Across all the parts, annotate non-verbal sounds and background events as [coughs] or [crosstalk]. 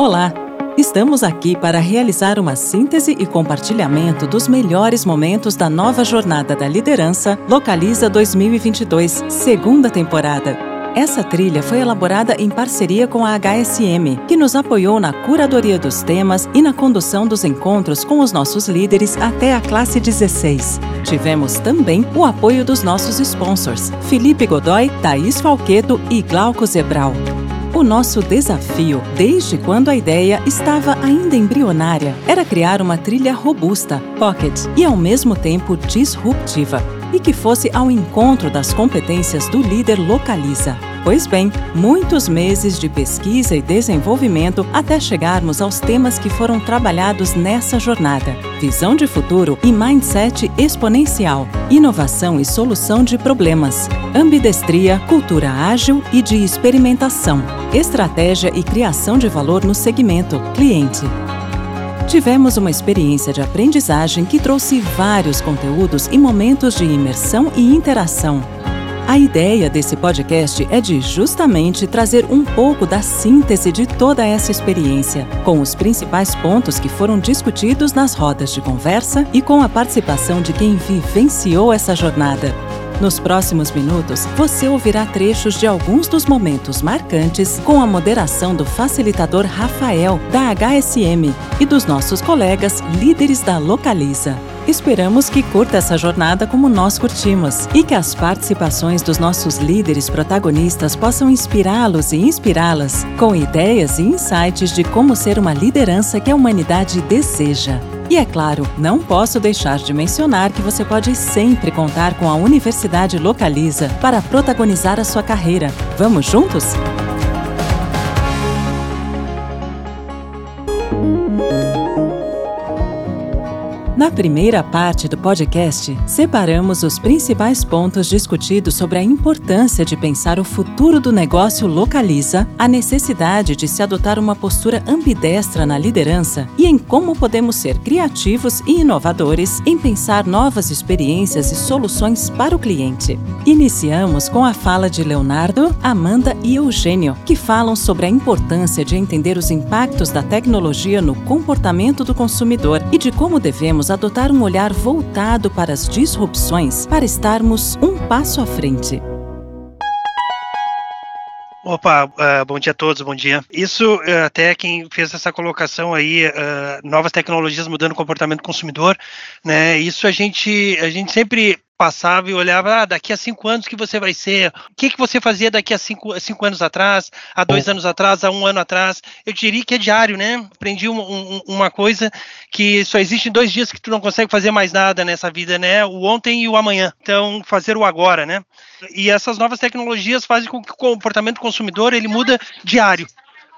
Olá! Estamos aqui para realizar uma síntese e compartilhamento dos melhores momentos da nova Jornada da Liderança Localiza 2022, segunda temporada. Essa trilha foi elaborada em parceria com a HSM, que nos apoiou na curadoria dos temas e na condução dos encontros com os nossos líderes até a classe 16. Tivemos também o apoio dos nossos sponsors, Felipe Godoy, Thaís Falqueto e Glauco Zebral. O nosso desafio, desde quando a ideia estava ainda embrionária, era criar uma trilha robusta, pocket e ao mesmo tempo disruptiva, e que fosse ao encontro das competências do líder localiza. Pois bem, muitos meses de pesquisa e desenvolvimento até chegarmos aos temas que foram trabalhados nessa jornada: visão de futuro e mindset exponencial, inovação e solução de problemas, ambidestria, cultura ágil e de experimentação, estratégia e criação de valor no segmento cliente. Tivemos uma experiência de aprendizagem que trouxe vários conteúdos e momentos de imersão e interação a ideia desse podcast é de justamente trazer um pouco da síntese de toda essa experiência, com os principais pontos que foram discutidos nas rodas de conversa e com a participação de quem vivenciou essa jornada. Nos próximos minutos, você ouvirá trechos de alguns dos momentos marcantes com a moderação do facilitador Rafael, da HSM, e dos nossos colegas líderes da Localiza. Esperamos que curta essa jornada como nós curtimos e que as participações dos nossos líderes protagonistas possam inspirá-los e inspirá-las com ideias e insights de como ser uma liderança que a humanidade deseja. E é claro, não posso deixar de mencionar que você pode sempre contar com a Universidade Localiza para protagonizar a sua carreira. Vamos juntos? Na primeira parte do podcast, separamos os principais pontos discutidos sobre a importância de pensar o futuro do negócio localiza, a necessidade de se adotar uma postura ambidestra na liderança e em como podemos ser criativos e inovadores em pensar novas experiências e soluções para o cliente. Iniciamos com a fala de Leonardo, Amanda e Eugênio, que falam sobre a importância de entender os impactos da tecnologia no comportamento do consumidor e de como devemos adotar um olhar voltado para as disrupções para estarmos um passo à frente. Opa, uh, bom dia a todos, bom dia. Isso, uh, até quem fez essa colocação aí, uh, novas tecnologias mudando o comportamento do consumidor, né? Isso a gente, a gente sempre passava e olhava, ah, daqui a cinco anos que você vai ser, o que, que você fazia daqui a cinco, cinco anos atrás, há dois anos atrás, há um ano atrás, eu diria que é diário, né? Aprendi um, um, uma coisa que só existe em dois dias que tu não consegue fazer mais nada nessa vida, né? O ontem e o amanhã, então fazer o agora, né? E essas novas tecnologias fazem com que o comportamento do consumidor ele muda diário.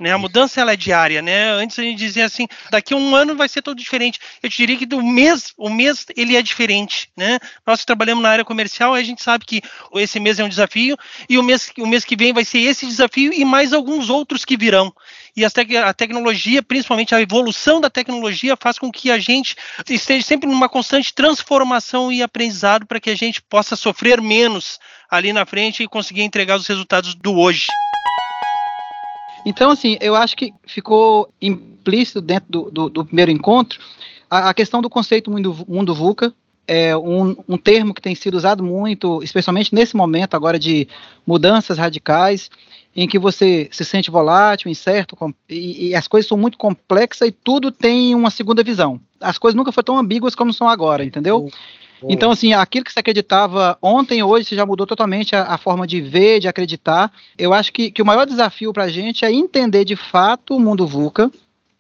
Né? A mudança ela é diária, né? Antes a gente dizia assim, daqui a um ano vai ser todo diferente. Eu te diria que do mês, o mês ele é diferente, né? Nós trabalhamos na área comercial, a gente sabe que esse mês é um desafio e o mês, o mês que vem vai ser esse desafio e mais alguns outros que virão. E a tecnologia, principalmente a evolução da tecnologia, faz com que a gente esteja sempre numa constante transformação e aprendizado para que a gente possa sofrer menos ali na frente e conseguir entregar os resultados do hoje. Então, assim, eu acho que ficou implícito dentro do, do, do primeiro encontro a, a, questão do conceito mundo, mundo VUCA, é um, um, termo que tem sido usado muito, especialmente nesse momento agora de mudanças radicais, em que você se sente volátil, incerto, e, e, as coisas são muito complexas e tudo tem uma segunda visão. As coisas nunca foram tão ambíguas como são agora, entendeu? Então, assim, aquilo que você acreditava ontem, hoje, você já mudou totalmente a, a forma de ver, de acreditar. Eu acho que, que o maior desafio para a gente é entender de fato o mundo VUCA,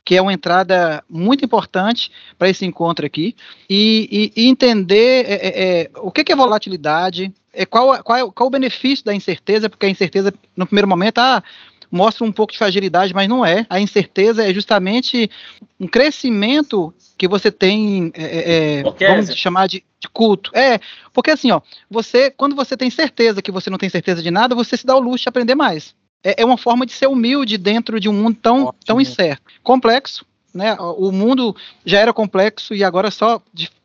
que é uma entrada muito importante para esse encontro aqui, e, e, e entender é, é, é o que, que é volatilidade, é, qual, qual, é, qual o benefício da incerteza, porque a incerteza, no primeiro momento, ah, mostra um pouco de fragilidade, mas não é. A incerteza é justamente um crescimento que você tem, é, é, é vamos chamar de, de, culto. É, porque assim, ó, você, quando você tem certeza que você não tem certeza de nada, você se dá o luxo de aprender mais. É, é uma forma de ser humilde dentro de um mundo tão, tão incerto. Complexo, né? O mundo já era complexo e agora só,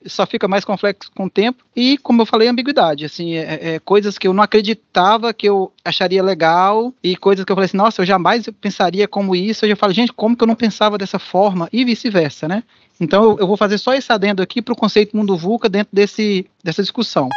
só fica mais complexo com o tempo. E, como eu falei, ambiguidade. Assim, é, é, coisas que eu não acreditava que eu acharia legal e coisas que eu falei assim, nossa, eu jamais pensaria como isso. Eu já falo, gente, como que eu não pensava dessa forma? E vice-versa, né? Então eu, eu, vou fazer só esse adendo aqui para o conceito mundo VUCA dentro desse, dessa discussão.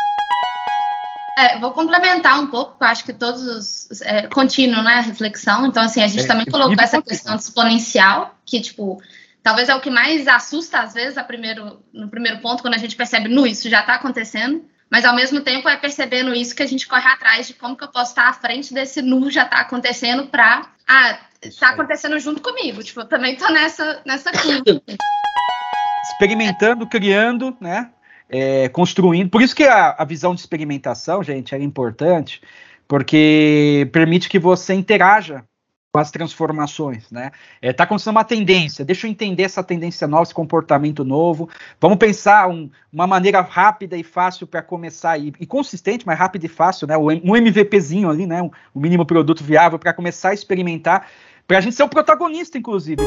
É, vou complementar um pouco, eu acho que todos os. É, contínuo, né? Reflexão. Então, assim, a gente é, também colocou essa questão exponencial, que, tipo, talvez é o que mais assusta, às vezes, a primeiro, no primeiro ponto, quando a gente percebe, nu, isso já está acontecendo. Mas, ao mesmo tempo, é percebendo isso que a gente corre atrás de como que eu posso estar à frente desse nu já está acontecendo para. Ah, está acontecendo junto comigo. Tipo, eu também estou nessa, nessa curva. [coughs] Experimentando, criando, né? É, construindo. Por isso que a, a visão de experimentação, gente, é importante, porque permite que você interaja com as transformações, né? É, tá acontecendo uma tendência, deixa eu entender essa tendência nova, esse comportamento novo. Vamos pensar um, uma maneira rápida e fácil para começar e, e, consistente, mas rápida e fácil, né? Um MVPzinho ali, né? Um, um mínimo produto viável para começar a experimentar, para a gente ser o protagonista, inclusive.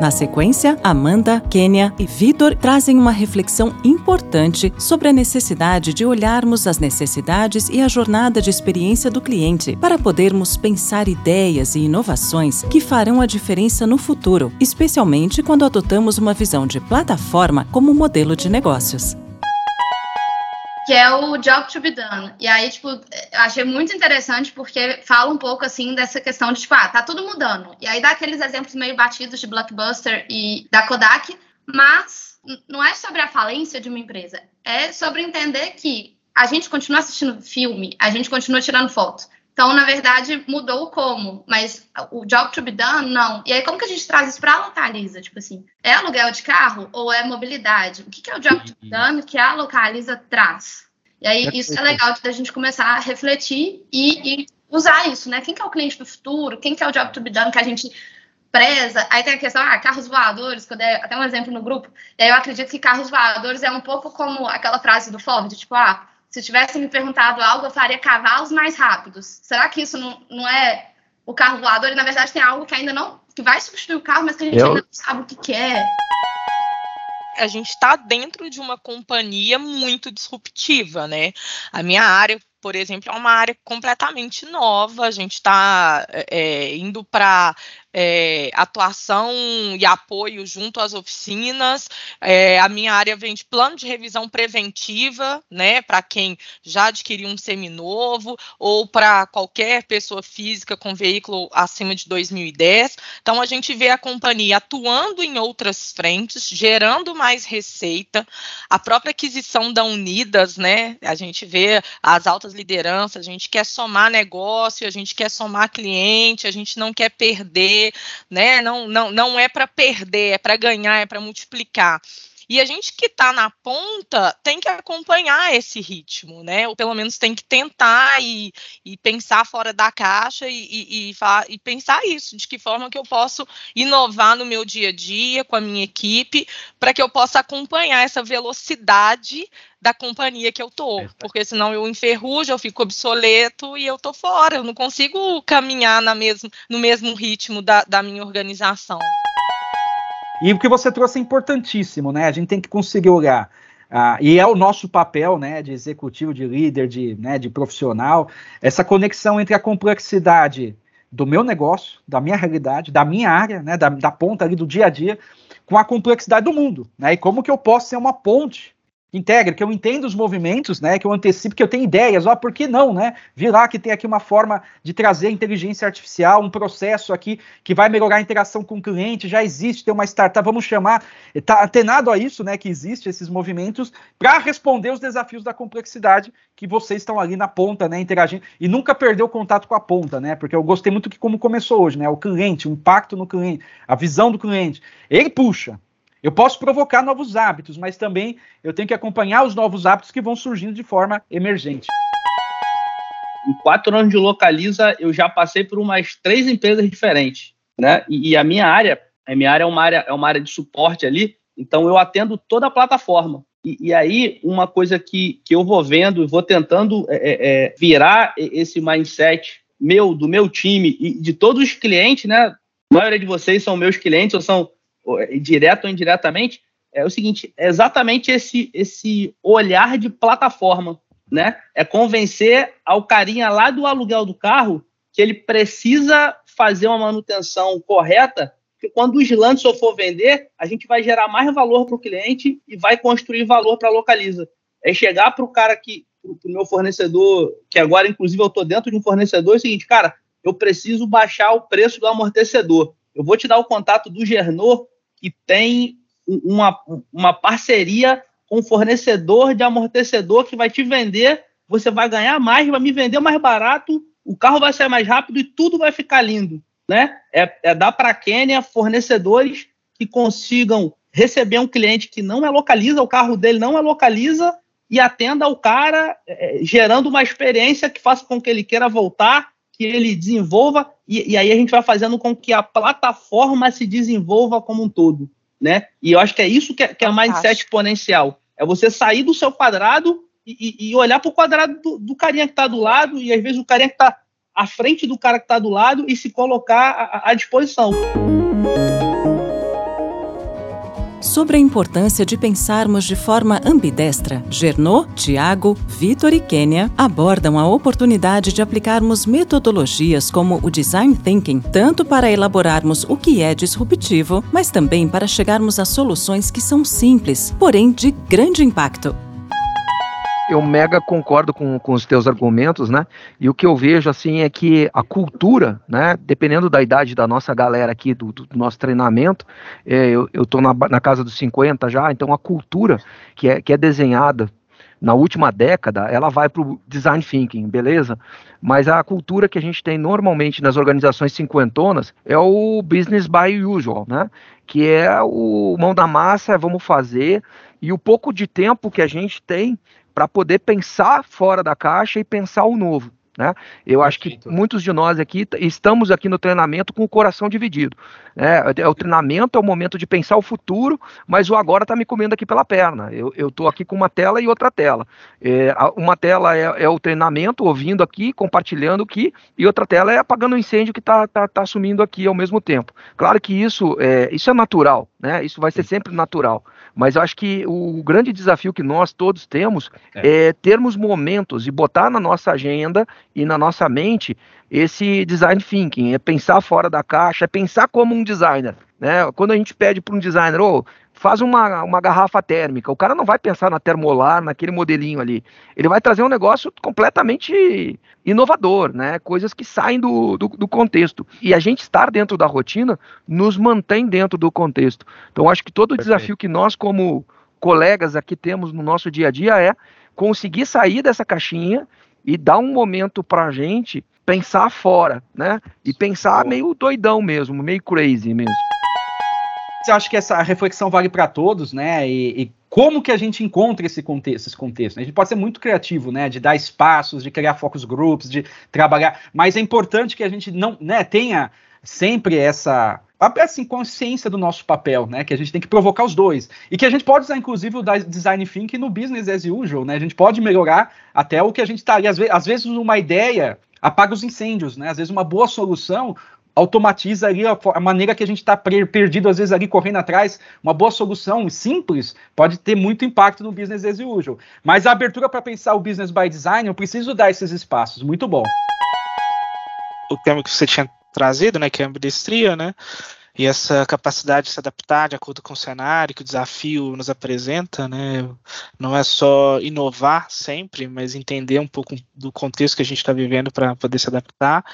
Na sequência, Amanda, Kênia e Vitor trazem uma reflexão importante sobre a necessidade de olharmos as necessidades e a jornada de experiência do cliente para podermos pensar ideias e inovações que farão a diferença no futuro, especialmente quando adotamos uma visão de plataforma como modelo de negócios que é o Job to be Done. E aí, tipo, achei muito interessante porque fala um pouco, assim, dessa questão de, tipo, ah, tá tudo mudando. E aí dá aqueles exemplos meio batidos de Blockbuster e da Kodak, mas não é sobre a falência de uma empresa, é sobre entender que a gente continua assistindo filme, a gente continua tirando foto. Então, na verdade, mudou o como, mas o job to be done, não. E aí, como que a gente traz isso para a Localiza? Tipo assim, é aluguel de carro ou é mobilidade? O que, que é o job to be done que a Localiza traz? E aí, isso é legal da gente começar a refletir e, e, usar isso, né? Quem que é o cliente do futuro? Quem que é o job to be done que a gente preza? Aí tem a questão, ah, carros voadores, que eu dei até um exemplo no grupo. E aí eu acredito que carros voadores é um pouco como aquela frase do Ford, tipo, ah, se tivesse me perguntado algo, eu faria cavalos mais rápidos. Será que isso não, não é o carro voador? E na verdade tem algo que ainda não. que vai substituir o carro, mas que a gente eu... ainda não sabe o que, que é. A gente está dentro de uma companhia muito disruptiva, né? A minha área, por exemplo, é uma área completamente nova. A gente está é, é, indo para é, atuação e apoio junto às oficinas. É, a minha área vem de plano de revisão preventiva, né, para quem já adquiriu um seminovo ou para qualquer pessoa física com veículo acima de 2010. Então a gente vê a companhia atuando em outras frentes, gerando mais receita, a própria aquisição da Unidas, né? A gente vê as altas lideranças, a gente quer somar negócio, a gente quer somar cliente, a gente não quer perder né? Não, não, não é para perder, é para ganhar, é para multiplicar. E a gente que está na ponta tem que acompanhar esse ritmo, né? Ou pelo menos tem que tentar e, e pensar fora da caixa e, e, e, e, pensar isso, de que forma que eu posso inovar no meu dia a dia com a minha equipe, para que eu possa acompanhar essa velocidade da companhia que eu tô, porque senão eu enferrujo, eu fico obsoleto e eu tô fora, eu não consigo caminhar na mesmo, no mesmo ritmo da, da minha organização. E o que você trouxe é importantíssimo, né? A gente tem que conseguir olhar. Ah, e é o nosso papel, né, de executivo, de líder, de, né, de profissional, essa conexão entre a complexidade do meu negócio, da minha realidade, da minha área, né, da, da ponta ali do dia a dia, com a complexidade do mundo, né, e como que eu posso ser uma ponte integre, que eu entendo os movimentos, né, que eu antecipo, que eu tenho ideias, ó, por que não, né? Lá que tem aqui uma forma de trazer inteligência artificial, um processo aqui que vai melhorar a interação com o cliente, já existe, tem uma startup, vamos chamar, tá atenado a isso, né, que existe esses movimentos para responder os desafios da complexidade que vocês estão ali na ponta, né, interagindo e nunca perder o contato com a ponta, né? Porque eu gostei muito que como começou hoje, né, o cliente, o impacto no cliente, a visão do cliente. Ele puxa, eu posso provocar novos hábitos, mas também eu tenho que acompanhar os novos hábitos que vão surgindo de forma emergente. Em quatro anos de Localiza, eu já passei por umas três empresas diferentes, né? E, e a minha área, a minha área é uma área, é uma área de suporte ali, então eu atendo toda a plataforma. E, e aí, uma coisa que, que eu vou vendo, vou tentando é, é, é virar esse mindset meu, do meu time e de todos os clientes, né? a maioria de vocês são meus clientes, ou são direto ou indiretamente, é o seguinte, é exatamente esse, esse olhar de plataforma, né? É convencer ao carinha lá do aluguel do carro que ele precisa fazer uma manutenção correta, porque quando o Slanson for vender, a gente vai gerar mais valor para o cliente e vai construir valor para a Localiza. É chegar para o cara que, para o meu fornecedor, que agora, inclusive, eu estou dentro de um fornecedor, é o seguinte, cara, eu preciso baixar o preço do amortecedor. Eu vou te dar o contato do Gernot, que tem uma, uma parceria com um fornecedor de amortecedor que vai te vender, você vai ganhar mais, vai me vender mais barato, o carro vai sair mais rápido e tudo vai ficar lindo. Né? É, é dar para a Quênia fornecedores que consigam receber um cliente que não é localiza, o carro dele não é localiza, e atenda o cara, é, gerando uma experiência que faça com que ele queira voltar, que ele desenvolva, e, e, aí a gente vai fazendo com que a plataforma se desenvolva como um todo. Né? E eu acho que é isso que é, que é mindset exponencial. É você sair do seu quadrado e, e olhar para o quadrado do, do, carinha que está do lado, e às vezes o carinha que está à frente do cara que está do lado e se colocar à, à disposição sobre a importância de pensarmos de forma ambidestra. Gernot, Tiago, Vitor e Kênia abordam a oportunidade de aplicarmos metodologias como o design thinking, tanto para elaborarmos o que é disruptivo, mas também para chegarmos a soluções que são simples, porém de grande impacto eu mega concordo com, com os teus argumentos, né? E o que eu vejo, assim, é que a cultura, né? Dependendo da idade da nossa galera aqui, do, do nosso treinamento, é, eu, eu tô na, na casa dos 50 já, então a cultura que é, que é desenhada na última década, ela vai para o design thinking, beleza? Mas a cultura que a gente tem normalmente nas organizações cinquentonas é o business by usual, né? Que é o mão da massa, vamos fazer, e o pouco de tempo que a gente tem para poder pensar fora da caixa e pensar o novo. Né? Eu acho que muitos de nós aqui estamos aqui no treinamento com o coração dividido. Né? É, o treinamento é o momento de pensar o futuro, mas o agora está me comendo aqui pela perna. Eu estou aqui com uma tela e outra tela. É, uma tela é, é, o treinamento, ouvindo aqui, compartilhando aqui, e outra tela é apagando o incêndio que está tá, tá assumindo aqui ao mesmo tempo. Claro que isso é, isso é natural, né? isso vai ser sempre natural. Mas eu acho que o grande desafio que nós todos temos é. é termos momentos e botar na nossa agenda e na nossa mente esse design thinking, é pensar fora da caixa, é pensar como um designer. Né? Quando a gente pede para um designer, oh, faz uma, uma garrafa térmica, o cara não vai pensar na termolar, naquele modelinho ali. Ele vai trazer um negócio completamente inovador, né? coisas que saem do, do, do contexto. E a gente estar dentro da rotina nos mantém dentro do contexto. Então, acho que todo o desafio que nós, como colegas aqui temos no nosso dia a dia é conseguir sair dessa caixinha e dar um momento para a gente pensar fora, né? E pensar meio doidão mesmo, meio crazy mesmo. Eu acho que essa reflexão vale para todos, né? E, e, como que a gente encontra esse contexto, contexto? A gente pode ser muito criativo, né? De dar espaços, de criar focus groups, de trabalhar, mas é importante que a gente não, né? Tenha sempre essa assim, consciência do nosso papel, né? Que a gente tem que provocar os dois. E que a gente pode usar, inclusive, o design thinking no business as usual, né? A gente pode melhorar até o que a gente está. Vezes, às vezes, uma ideia apaga os incêndios, né? Às vezes, uma boa solução automatiza ali a, a maneira que a gente está perdido, às vezes, ali correndo atrás. Uma boa solução simples pode ter muito impacto no business as usual. Mas a abertura para pensar o business by design, eu preciso dar esses espaços. Muito bom. O tema que você tinha trazido, né, que é a ambidestria, né, e essa capacidade de se adaptar de acordo com o cenário que o desafio nos apresenta, né, não é só inovar sempre, mas entender um pouco do contexto que a gente está vivendo para poder se adaptar.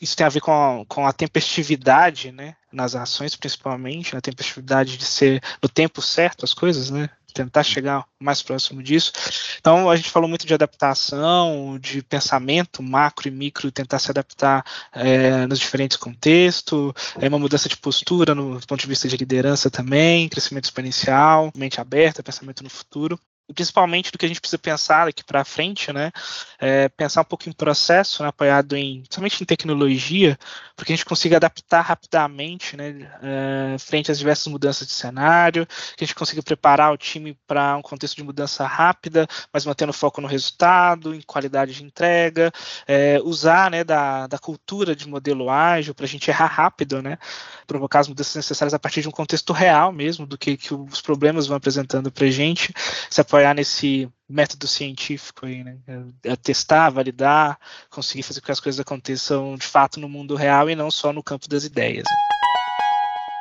Isso tem a ver com a, com a tempestividade, né, nas ações principalmente, a tempestividade de ser no tempo certo as coisas, né, tentar chegar mais próximo disso. Então, a gente falou muito de adaptação, de pensamento macro e micro, tentar se adaptar é, nos diferentes contextos, é uma mudança de postura no ponto de vista de liderança também, crescimento exponencial, mente aberta, pensamento no futuro. Principalmente do que a gente precisa pensar daqui para frente, né? É, pensar um pouco em processo, né, apoiado em, somente em tecnologia, para que a gente consiga adaptar rapidamente, né, é, frente às diversas mudanças de cenário, que a gente consiga preparar o time para um contexto de mudança rápida, mas mantendo foco no resultado, em qualidade de entrega, é, usar, né, da, da cultura de modelo ágil para a gente errar rápido, né, provocar as mudanças necessárias a partir de um contexto real mesmo do que, que os problemas vão apresentando para gente, se apoiar nesse método científico aí, né? É, é testar, validar, conseguir fazer com que as coisas aconteçam de fato no mundo real e não só no campo das ideias.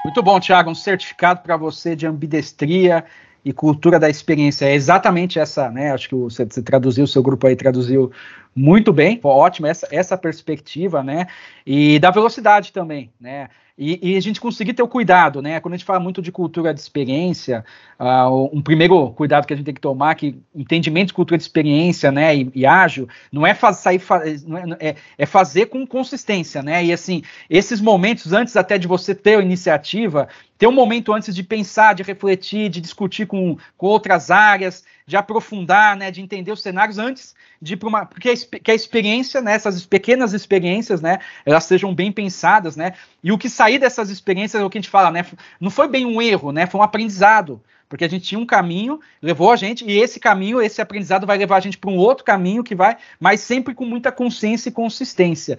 Muito bom, Thiago. Um certificado para você de ambidestria e cultura da experiência. É exatamente essa, né? Acho que você, você traduziu, o seu grupo aí traduziu muito bem. Ótimo essa, essa perspectiva, né? E da velocidade também, né? E, e, a gente conseguir ter o cuidado, né? Quando a gente fala muito de cultura de experiência, uh, um primeiro cuidado que a gente tem que tomar, que entendimento de cultura de experiência, né, e, e ágil, não é faz, sair, não é, é, é, fazer com consistência, né? E assim, esses momentos antes até de você ter a iniciativa, ter um momento antes de pensar, de refletir, de discutir com, com outras áreas, de aprofundar, né, de entender os cenários antes de ir para uma. Porque a, que a experiência, né, essas pequenas experiências, né, elas sejam bem pensadas, né, e o que sair dessas experiências é o que a gente fala, né, não foi bem um erro, né, foi um aprendizado. Porque a gente tinha um caminho, levou a gente, e esse caminho, esse aprendizado vai levar a gente para um outro caminho que vai, mas sempre com muita consciência e consistência.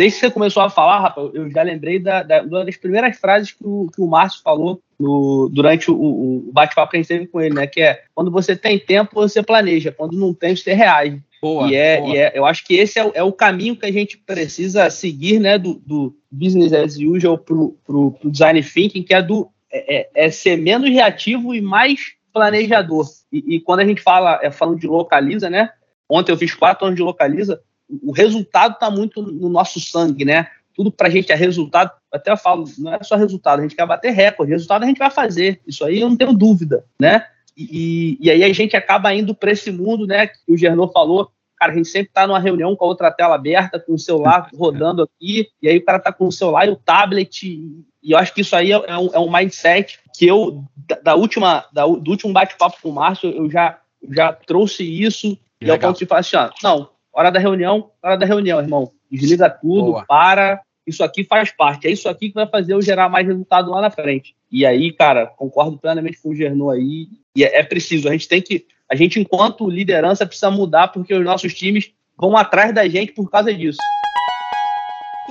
Desde que você começou a falar, Rafa, eu já lembrei da, da, uma das primeiras frases que o, que o Márcio falou no, durante o, o bate-papo que a gente teve com ele, né? Que é quando você tem tempo, você planeja, quando não tem, você reage. Boa, e, é, boa. e é, eu acho que esse é o, é o, caminho que a gente precisa seguir, né, do, do business as usual pro, pro, pro design thinking, que é do é, é, é ser menos reativo e mais planejador. E, e, quando a gente fala, é, falando de localiza, né? Ontem eu fiz quatro anos de localiza, o resultado está muito no nosso sangue, né? tudo para a gente é resultado. Até eu falo, não é só resultado, a gente quer bater recorde. Resultado a gente vai fazer. Isso aí eu não tenho dúvida, né? E, e aí a gente acaba indo para esse mundo, né? Que o Gernot falou. Cara, a gente sempre está numa reunião com a outra tela aberta, com o celular [laughs] rodando aqui, e aí o cara está com o celular e o tablet. E, e eu acho que isso aí é, é um, é um mindset que eu, da, da última, da, do último bate-papo com o Márcio, eu já, já trouxe isso. Legal. E ao ponto de falar assim: ó, não, hora da reunião, hora da reunião, irmão. Desliga tudo, Boa. para, isso aqui faz parte, é isso aqui que vai fazer eu gerar mais resultado lá na frente. E aí, cara, concordo plenamente com o Gernot aí, e é, é preciso, a gente tem que, a gente enquanto liderança precisa mudar porque os nossos times vão atrás da gente por causa disso.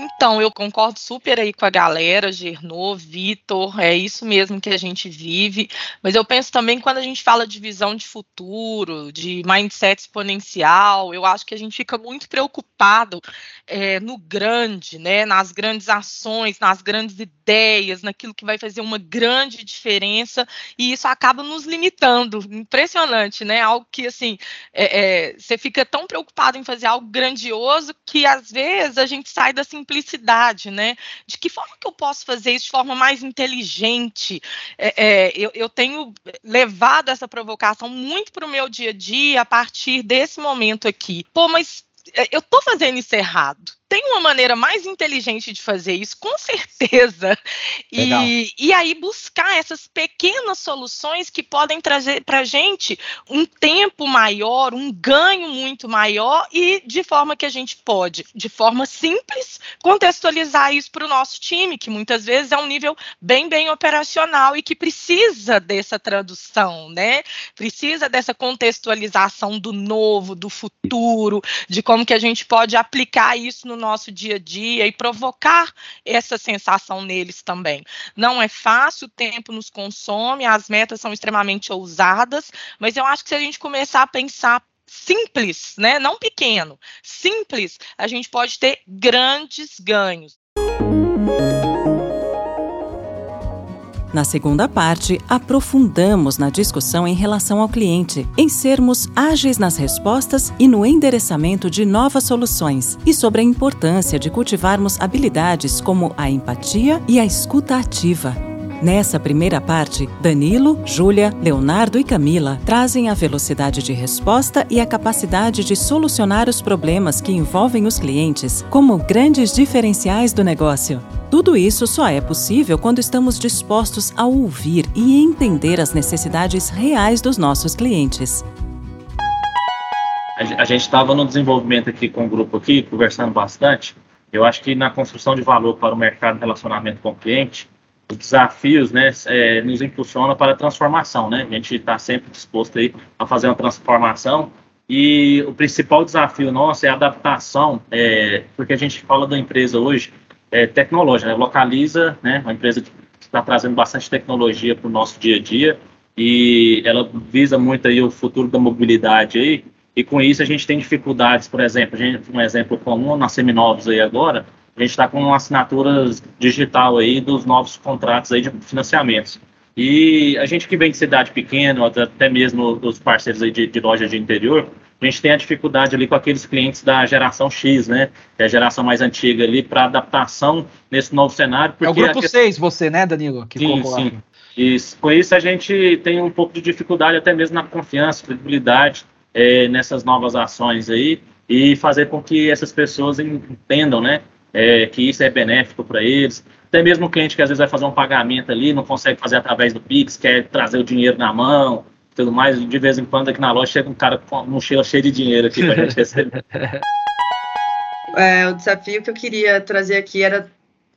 Então, eu concordo super aí com a galera, Gernô, Vitor, é isso mesmo que a gente vive, mas eu penso também quando a gente fala de visão de futuro, de mindset exponencial, eu acho que a gente fica muito preocupado é, no grande, né, nas grandes ações, nas grandes ideias, naquilo que vai fazer uma grande diferença, e isso acaba nos limitando, impressionante, né, algo que, assim, é, é, você fica tão preocupado em fazer algo grandioso que, às vezes, a gente sai da simplicidade, né? De que forma que eu posso fazer isso de forma mais inteligente? É, é, eu, eu, tenho levado essa provocação muito para o meu dia a dia a partir desse momento aqui. Pô, mas é, eu estou fazendo isso errado tem uma maneira mais inteligente de fazer isso, com certeza. E, e aí buscar essas pequenas soluções que podem trazer para a gente um tempo maior, um ganho muito maior e de forma que a gente pode, de forma simples, contextualizar isso para o nosso time, que muitas vezes é um nível bem, bem operacional e que precisa dessa tradução, né? Precisa dessa contextualização do novo, do futuro, de como que a gente pode aplicar isso no nosso dia a dia e provocar essa sensação neles também. Não é fácil, o tempo nos consome, as metas são extremamente ousadas, mas eu acho que se a gente começar a pensar simples, né, não pequeno, simples, a gente pode ter grandes ganhos. Na segunda parte, aprofundamos na discussão em relação ao cliente, em sermos ágeis nas respostas e no endereçamento de novas soluções, e sobre a importância de cultivarmos habilidades como a empatia e a escuta ativa. Nessa primeira parte, Danilo, Júlia, Leonardo e Camila trazem a velocidade de resposta e a capacidade de solucionar os problemas que envolvem os clientes como grandes diferenciais do negócio. Tudo isso só é possível quando estamos dispostos a ouvir e entender as necessidades reais dos nossos clientes. A gente estava no desenvolvimento aqui com o grupo aqui, conversando bastante. Eu acho que na construção de valor para o mercado relacionamento com o cliente, desafios né, é, nos impulsionam para a transformação. Né? A gente está sempre disposto aí a fazer uma transformação e o principal desafio nosso é a adaptação, é, porque a gente fala da empresa hoje é, tecnológica, né? localiza, né, uma empresa que está trazendo bastante tecnologia para o nosso dia a dia e ela visa muito aí o futuro da mobilidade aí e com isso a gente tem dificuldades, por exemplo, a gente, um exemplo comum na Seminovos aí agora, a gente está com assinaturas digital aí dos novos contratos aí de financiamentos. E a gente que vem de cidade pequena, até mesmo dos parceiros aí de, de loja de interior, a gente tem a dificuldade ali com aqueles clientes da geração X, né? Que é a geração mais antiga ali, para adaptação nesse novo cenário. é o grupo 6, você, né, Danilo? Que sim, sim. E com isso a gente tem um pouco de dificuldade até mesmo na confiança, credibilidade é, nessas novas ações aí e fazer com que essas pessoas entendam, né? É, que isso é benéfico para eles. Até mesmo o cliente que às vezes vai fazer um pagamento ali, não consegue fazer através do Pix, quer trazer o dinheiro na mão, tudo mais. De vez em quando aqui na loja chega um cara com uma mochila cheia de dinheiro aqui para a gente receber. [laughs] É, o desafio que eu queria trazer aqui era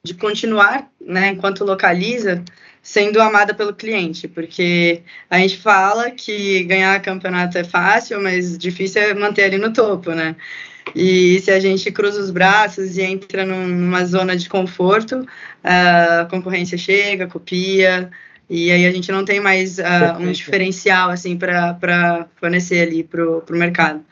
de continuar, né, enquanto localiza, sendo amada pelo cliente, porque a gente fala que ganhar campeonato é fácil, mas difícil é manter ali no topo, né? E se a gente cruza os braços e entra numa zona de conforto, a concorrência chega, copia, e aí a gente não tem mais uh, um diferencial assim para fornecer ali para o mercado.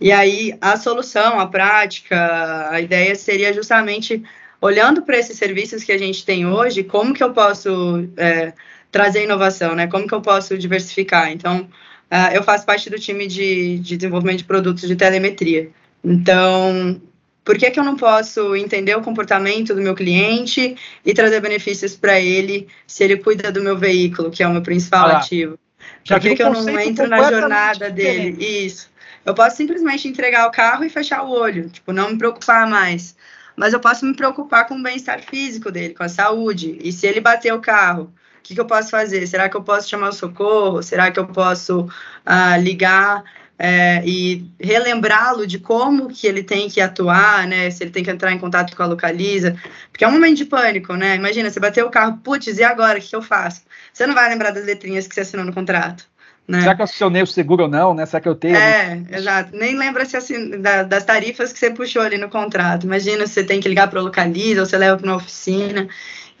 E aí a solução, a prática, a ideia seria justamente olhando para esses serviços que a gente tem hoje, como que eu posso é, trazer inovação, né? Como que eu posso diversificar? Então, uh, eu faço parte do time de, de desenvolvimento de produtos de telemetria. Então, por que, que eu não posso entender o comportamento do meu cliente e trazer benefícios para ele se ele cuida do meu veículo, que é o meu principal ah, ativo? Por que, que eu não entro na jornada dele? Isso. Eu posso simplesmente entregar o carro e fechar o olho, tipo, não me preocupar mais mas eu posso me preocupar com o bem-estar físico dele, com a saúde. E se ele bater o carro, o que, que eu posso fazer? Será que eu posso chamar o socorro? Será que eu posso uh, ligar é, e relembrá-lo de como que ele tem que atuar, né? Se ele tem que entrar em contato com a localiza, porque é um momento de pânico, né? Imagina, você bateu o carro, putz, e agora? O que, eu faço? Você não vai lembrar das letrinhas que você assinou no contrato. Né? Será que eu acionei o seguro ou não, né? Será que eu tenho? É, exato. Nem lembra se assim, da, das tarifas que você puxou ali no contrato. Imagina se você tem que ligar para o localiza ou você leva para uma oficina.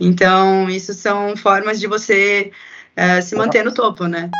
Então, isso são formas de você é, se manter no topo, né?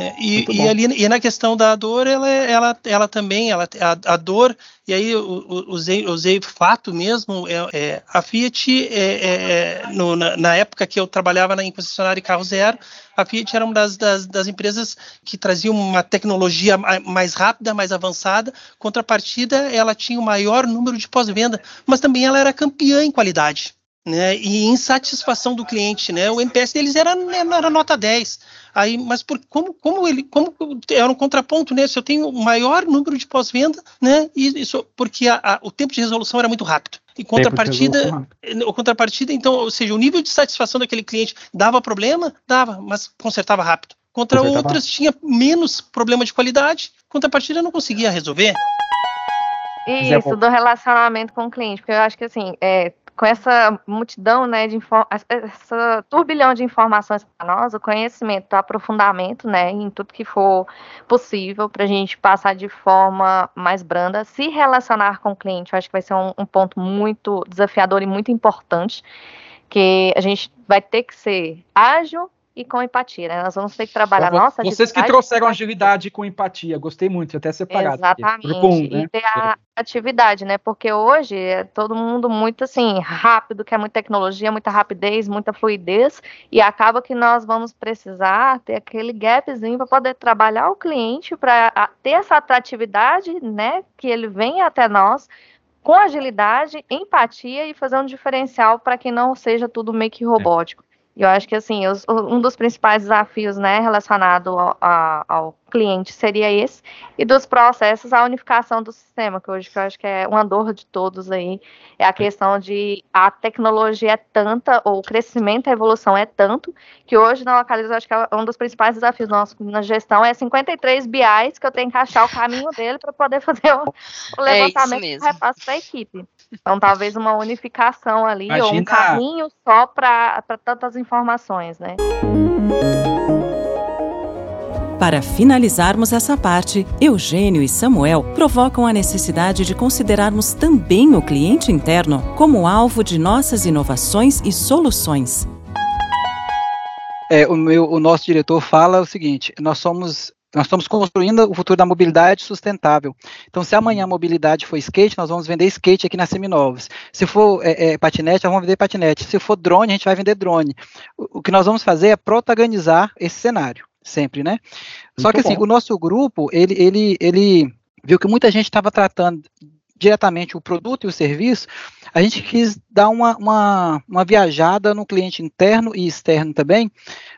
É, e, e, ali e na questão da dor, ela, ela, ela também, ela, a, a dor, e aí eu, usei, usei fato mesmo, é, é a Fiat, é, é, é, no, na, na, época que eu trabalhava na concessionária Carro Zero, a Fiat era uma das, das, das, empresas que trazia uma tecnologia mais rápida, mais avançada, contrapartida, ela tinha o maior número de pós-venda, mas também ela era campeã em qualidade né, e insatisfação do cliente, né? O NPS deles era, né, era nota 10. Aí, mas por, como, como ele, como era um contraponto, né? Se eu tenho o maior número de pós-venda, né? E isso porque a, a, o tempo de resolução era muito rápido. E contrapartida, o contrapartida, então, ou seja, o nível de satisfação daquele cliente dava problema, dava, mas consertava rápido. Contra consertava. outras tinha menos problema de qualidade, contrapartida não conseguia resolver. Isso, do relacionamento com o cliente, porque eu acho que assim, é, com essa multidão, né, de essa turbilhão de informações para nós, o conhecimento, o aprofundamento, né, em tudo que for possível para a gente passar de forma mais branda, se relacionar com o cliente, eu acho que vai ser um, um ponto muito desafiador e muito importante, que a gente vai ter que ser ágil, e com empatia, né? Nós vamos ter que trabalhar então, nossa Vocês que trouxeram agilidade com empatia, gostei muito, até separado. Exatamente. Aqui. né? E ter a atividade, né? Porque hoje é todo mundo muito assim, rápido, quer muita tecnologia, muita rapidez, muita fluidez, e acaba que nós vamos precisar ter aquele gapzinho para poder trabalhar o cliente, para ter essa atratividade, né? Que ele venha até nós com agilidade, empatia e fazer um diferencial para que não seja tudo meio que robótico. E eu acho que, assim, os, um dos principais desafios, né, relacionado ao, ao, cliente seria esse, e dos processos, a unificação do sistema, que hoje que eu acho que é uma dor de todos aí, é a questão de a tecnologia é tanta, ou o crescimento, a evolução é tanto, que hoje na Localiza, acho que é um dos principais desafios nossos na gestão é 53 BIs que eu tenho que achar o caminho dele para poder fazer o, o é levantamento é e repasse para a equipe. Então, talvez uma unificação ali, Imagina... ou um caminho só para tantas informações, né? Para finalizarmos essa parte, Eugênio e Samuel provocam a necessidade de considerarmos também o cliente interno como alvo de nossas inovações e soluções. É, o, meu, o nosso diretor fala o seguinte: nós somos nós estamos construindo o futuro da mobilidade sustentável. Então, se amanhã a mobilidade for skate, nós vamos vender skate aqui na Seminovos. Se for é, é, patinete, nós vamos vender patinete. Se for drone, a gente vai vender drone. O, o que nós vamos fazer é protagonizar esse cenário, sempre, né? Muito Só que assim, bom. o nosso grupo, ele, ele, ele viu que muita gente estava tratando diretamente o produto e o serviço, a gente quis dar uma, uma, uma viajada no cliente interno e externo também,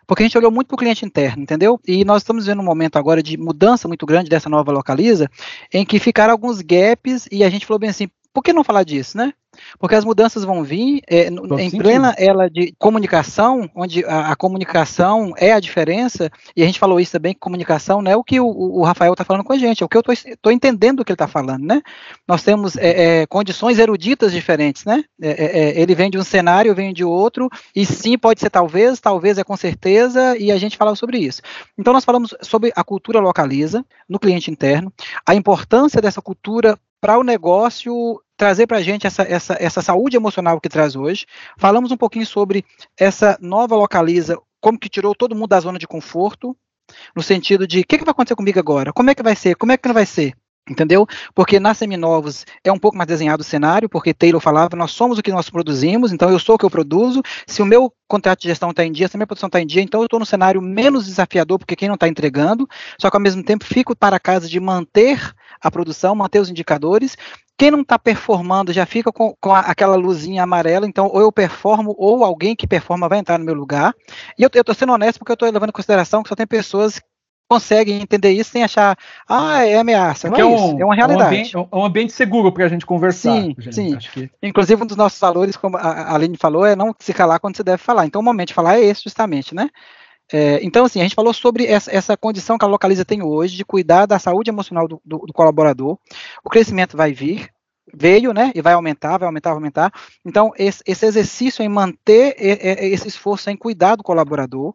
porque a gente olhou muito para o cliente interno, entendeu? E nós estamos vendo um momento agora de mudança muito grande dessa nova localiza, em que ficaram alguns gaps e a gente falou bem assim, por que não falar disso, né? Porque as mudanças vão vir é, em plena ela de comunicação, onde a, a, comunicação é a diferença, e a gente falou isso também, que comunicação não é o que o, o Rafael está falando com a gente, é o que eu estou entendendo o que ele está falando, né? Nós temos é, é, condições eruditas diferentes, né? É, é, é, ele vem de um cenário, vem de outro, e sim, pode ser talvez, talvez é com certeza, e a gente falava sobre isso. Então nós falamos sobre a cultura localiza no cliente interno, a importância dessa cultura para o negócio trazer para a gente essa, essa, essa saúde emocional que traz hoje. Falamos um pouquinho sobre essa nova localiza, como que tirou todo mundo da zona de conforto, no sentido de o que, que vai acontecer comigo agora? Como é que vai ser? Como é que não vai ser? Entendeu? Porque na Seminovos é um pouco mais desenhado o cenário, porque Taylor falava, nós somos o que nós produzimos, então eu sou o que eu produzo. Se o meu contrato de gestão está em dia, se a minha produção está em dia, então eu estou no cenário menos desafiador, porque quem não está entregando, só que ao mesmo tempo fico para casa de manter a produção, manter os indicadores. Quem não está performando já fica com, com a, aquela luzinha amarela, então ou eu performo ou alguém que performa vai entrar no meu lugar. E eu estou sendo honesto porque eu estou levando em consideração que só tem pessoas conseguem entender isso sem achar, ah, é ameaça. Não é, é, um, é uma realidade. É um ambiente, é um ambiente seguro para a gente conversar. Sim, gente, sim. Que... Inclusive, um dos nossos valores, como a Aline falou, é não se calar quando se deve falar. Então, o momento de falar é esse, justamente, né? É, então, assim, a gente falou sobre essa, essa, condição que a Localiza tem hoje de cuidar da saúde emocional do, do, do colaborador. O crescimento vai vir, veio, né, e vai aumentar, vai aumentar, vai aumentar. Então, esse, esse exercício em manter esse esforço em cuidar do colaborador.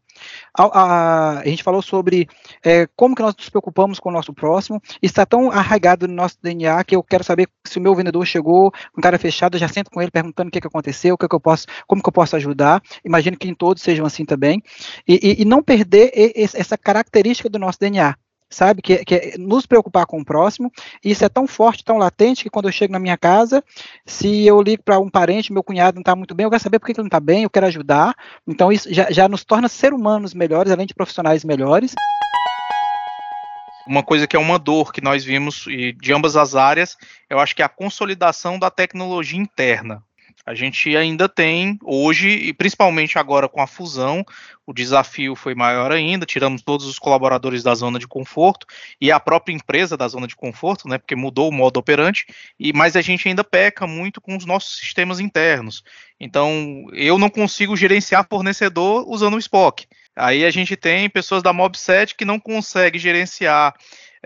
A, a, a gente falou sobre é, como que nós nos preocupamos com o nosso próximo. Está tão arraigado no nosso DNA que eu quero saber se o meu vendedor chegou com cara fechada, já sento com ele perguntando o que, que aconteceu, o que, que eu posso, como que eu posso ajudar. Imagino que em todos sejam assim também. E, e, e não perder essa característica do nosso DNA sabe? Que, que é nos preocupar com o próximo. Isso é tão forte, tão latente, que quando eu chego na minha casa, se eu ligo para um parente, meu cunhado não está muito bem, eu quero saber por que ele não está bem, eu quero ajudar. Então, isso já, já nos torna ser humanos melhores, além de profissionais melhores. Uma coisa que é uma dor que nós vimos de ambas as áreas, eu acho que é a consolidação da tecnologia interna. A gente ainda tem hoje, e principalmente agora com a fusão, o desafio foi maior ainda, tiramos todos os colaboradores da zona de conforto e a própria empresa da zona de conforto, né, porque mudou o modo operante, e mas a gente ainda peca muito com os nossos sistemas internos. Então, eu não consigo gerenciar fornecedor usando o Spock. Aí a gente tem pessoas da Mobset que não conseguem gerenciar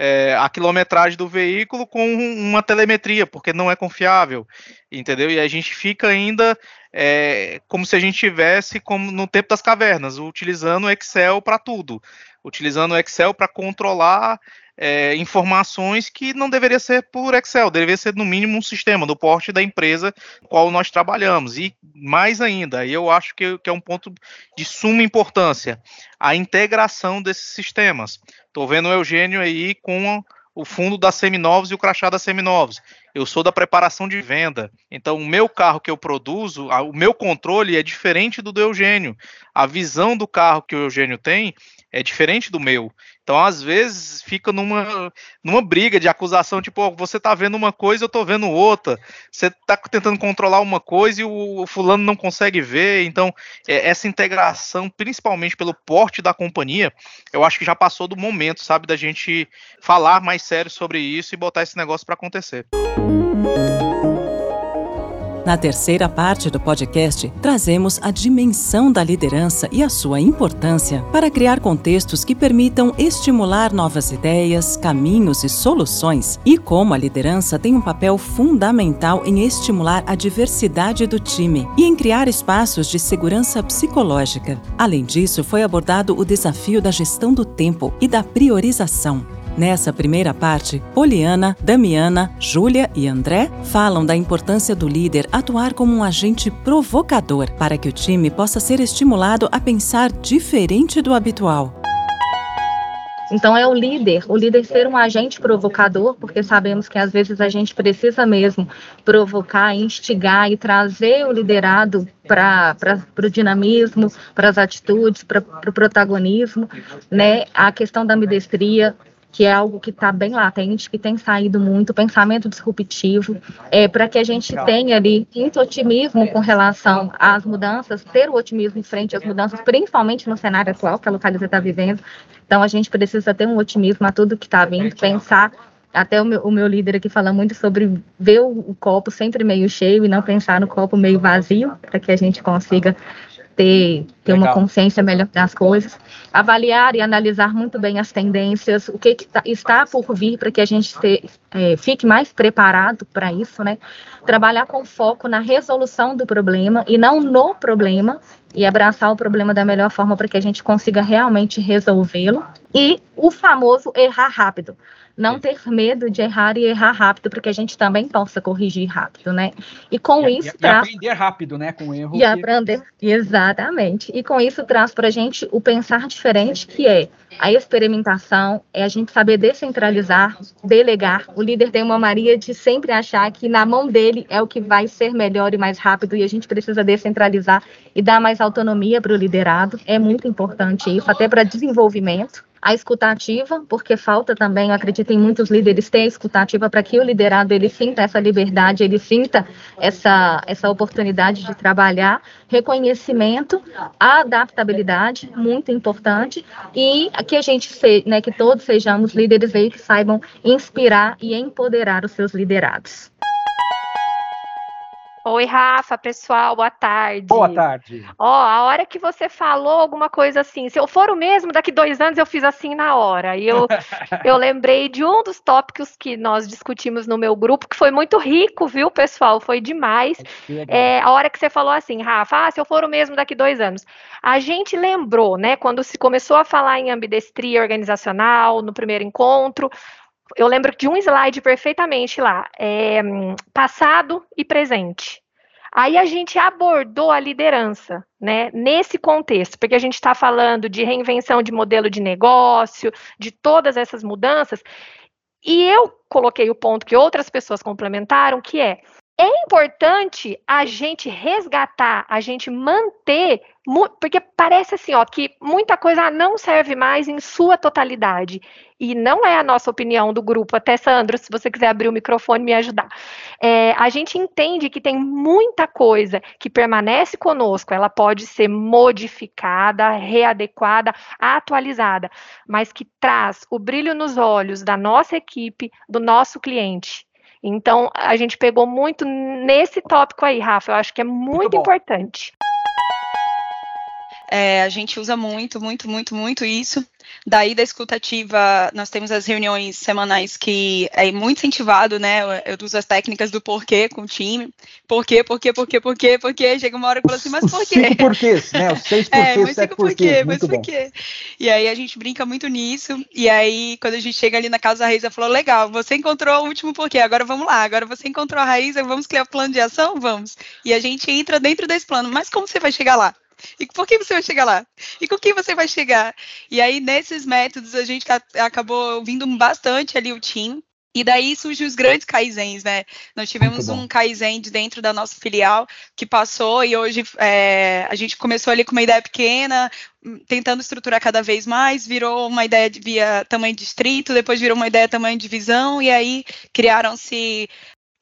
é, a quilometragem do veículo com uma telemetria, porque não é confiável, entendeu? E a gente fica ainda é, como se a gente tivesse como no tempo das cavernas, utilizando o Excel para tudo, utilizando o Excel para controlar é, informações que não deveria ser por Excel, deveria ser no mínimo um sistema do porte da empresa qual nós trabalhamos. E mais ainda, eu acho que, que é um ponto de suma importância, a integração desses sistemas. Estou vendo o Eugênio aí com o fundo da Seminovos e o crachá da Seminovos. Eu sou da preparação de venda. Então, o meu carro que eu produzo, o meu controle é diferente do do Eugênio. A visão do carro que o Eugênio tem é diferente do meu. Então, às vezes, fica numa, numa briga de acusação, tipo, oh, você tá vendo uma coisa, eu tô vendo outra. Você tá tentando controlar uma coisa e o, o fulano não consegue ver. Então, é, essa integração, principalmente pelo porte da companhia, eu acho que já passou do momento, sabe, da gente falar mais sério sobre isso e botar esse negócio para acontecer. Na terceira parte do podcast, trazemos a dimensão da liderança e a sua importância para criar contextos que permitam estimular novas ideias, caminhos e soluções, e como a liderança tem um papel fundamental em estimular a diversidade do time e em criar espaços de segurança psicológica. Além disso, foi abordado o desafio da gestão do tempo e da priorização. Nessa primeira parte, Poliana, Damiana, Júlia e André falam da importância do líder atuar como um agente provocador para que o time possa ser estimulado a pensar diferente do habitual. Então é o líder, o líder ser um agente provocador, porque sabemos que às vezes a gente precisa mesmo provocar, instigar e trazer o liderado para o dinamismo, para as atitudes, para o pro protagonismo, né? A questão da ambidestria, que é algo que está bem latente, que tem saído muito, pensamento disruptivo, é, para que a gente tenha ali muito otimismo com relação às mudanças, ter o otimismo em frente às mudanças, principalmente no cenário atual que a localização está vivendo. Então, a gente precisa ter um otimismo a tudo que está vindo, pensar. Até o meu, o meu, líder aqui fala muito sobre ver o, o, copo sempre meio cheio e não pensar no copo meio vazio, para que a gente consiga ter, ter uma consciência melhor das coisas, avaliar e analisar muito bem as tendências, o que, que tá, está por vir para que a gente te, é, fique mais preparado para isso, né? Trabalhar com foco na resolução do problema e não no problema, e abraçar o problema da melhor forma para que a gente consiga realmente resolvê-lo. E o famoso errar rápido não ter medo de errar e errar rápido, para que a gente também possa corrigir rápido, né? E com e, isso e, traz... e aprender rápido, né, com erro. E que... aprender, exatamente. E com isso traz para a gente o pensar diferente, que é a experimentação, é a gente saber descentralizar, delegar. O líder tem uma Maria de sempre achar que na mão dele é o que vai ser melhor e mais rápido, e a gente precisa descentralizar e dar mais autonomia para o liderado. É muito importante isso, até para desenvolvimento a escutativa, porque falta também, eu acredito em muitos líderes ter escutativa para que o liderado ele sinta essa liberdade, ele sinta essa, essa oportunidade de trabalhar, reconhecimento, a adaptabilidade, muito importante, e que a gente, se, né, que todos sejamos líderes aí que saibam inspirar e empoderar os seus liderados. Oi, Rafa, pessoal, boa tarde. Boa tarde. Ó, a hora que você falou alguma coisa assim, se eu for o mesmo, daqui dois anos eu fiz assim na hora. E eu, [laughs] eu lembrei de um dos tópicos que nós discutimos no meu grupo, que foi muito rico, viu, pessoal? Foi demais. É, a hora que você falou assim, Rafa, ah, se eu for o mesmo daqui dois anos. A gente lembrou, né, quando se começou a falar em ambidestria organizacional, no primeiro encontro, eu lembro de um slide perfeitamente lá, é, passado e presente. Aí a gente abordou a liderança, né, nesse contexto, porque a gente está falando de reinvenção de modelo de negócio, de todas essas mudanças, e eu coloquei o ponto que outras pessoas complementaram, que é é importante a gente resgatar, a gente manter, porque parece assim, ó, que muita coisa não serve mais em sua totalidade. E não é a nossa opinião do grupo. Até, Sandro, se você quiser abrir o microfone e me ajudar. É, a gente entende que tem muita coisa que permanece conosco, ela pode ser modificada, readequada, atualizada, mas que traz o brilho nos olhos da nossa equipe, do nosso cliente então, a gente pegou muito nesse tópico aí, Rafa. Eu acho que é muito, muito importante. É, a gente usa muito, muito, muito, muito isso. Daí da escutativa, nós temos as reuniões semanais que é muito incentivado, né? Eu, uso as técnicas do porquê com o time. Porquê, porquê, porquê, porquê, porquê. Chega uma hora que eu falo assim, mas por quê? Cinco porquês, né? Os seis [laughs] porquês, é, mas sete porquês. Mas por quê? E aí a gente brinca muito nisso. E aí, quando a gente chega ali na casa da Raíza, falou, legal, você encontrou o último porquê, agora vamos lá. Agora você encontrou a Raíza, vamos criar o plano de ação? Vamos. E a gente entra dentro desse plano. Mas como você vai chegar lá? E por que você vai chegar lá? E com quem você vai chegar? E aí, nesses métodos, a gente acabou ouvindo bastante ali o Tim, E daí surgem os grandes kaizens, né? Nós tivemos um kaizen de dentro da nossa filial que passou e hoje é, a gente começou ali com uma ideia pequena, tentando estruturar cada vez mais, virou uma ideia de, via tamanho de distrito, depois virou uma ideia tamanho de divisão, e aí criaram-se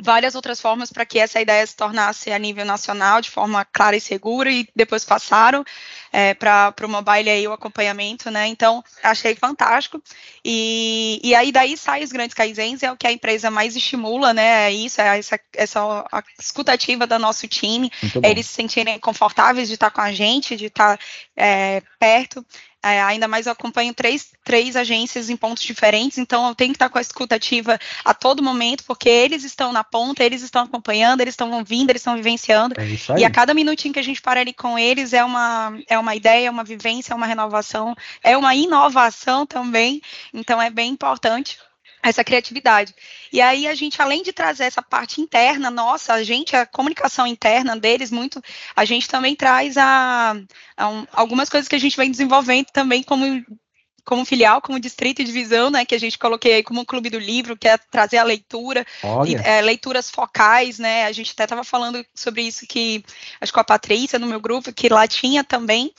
várias outras formas para que essa ideia se tornasse a nível nacional de forma clara e segura e depois passaram é, para o mobile aí o acompanhamento, né? Então achei fantástico e, e aí daí sai os grandes kaizens é o que a empresa mais estimula, né? É isso é essa essa a escutativa do nosso time, eles se sentirem confortáveis de estar com a gente, de estar é, perto é, ainda mais eu acompanho três, três agências em pontos diferentes, então eu tenho que estar com a escutativa a todo momento, porque eles estão na ponta, eles estão acompanhando, eles estão ouvindo, eles estão vivenciando. É e a cada minutinho que a gente para ali com eles é uma, é uma ideia, é uma vivência, é uma renovação, é uma inovação também. Então é bem importante essa criatividade. E aí a gente, além de trazer essa parte interna, nossa, a gente, a comunicação interna deles, muito, a gente também traz a, a um, algumas coisas que a gente vem desenvolvendo também como como filial, como distrito e divisão, né, que a gente coloquei aí como clube do livro, que é trazer a leitura, e, é, leituras focais, né, a gente até estava falando sobre isso que, acho que com a Patrícia no meu grupo, que lá tinha também,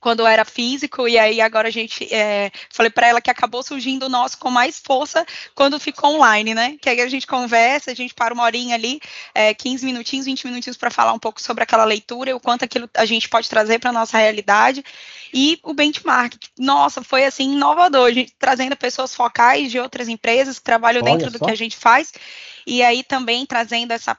quando era físico, e aí agora a gente é, falei para ela que acabou surgindo o nosso com mais força quando ficou online, né? Que aí a gente conversa, a gente para uma horinha ali, é, 15 minutinhos, 20 minutinhos para falar um pouco sobre aquela leitura e o quanto aquilo a gente pode trazer para nossa realidade. E o benchmark, nossa, foi assim inovador, a gente, trazendo pessoas focais de outras empresas que trabalham Olha dentro só. do que a gente faz, e aí também trazendo essa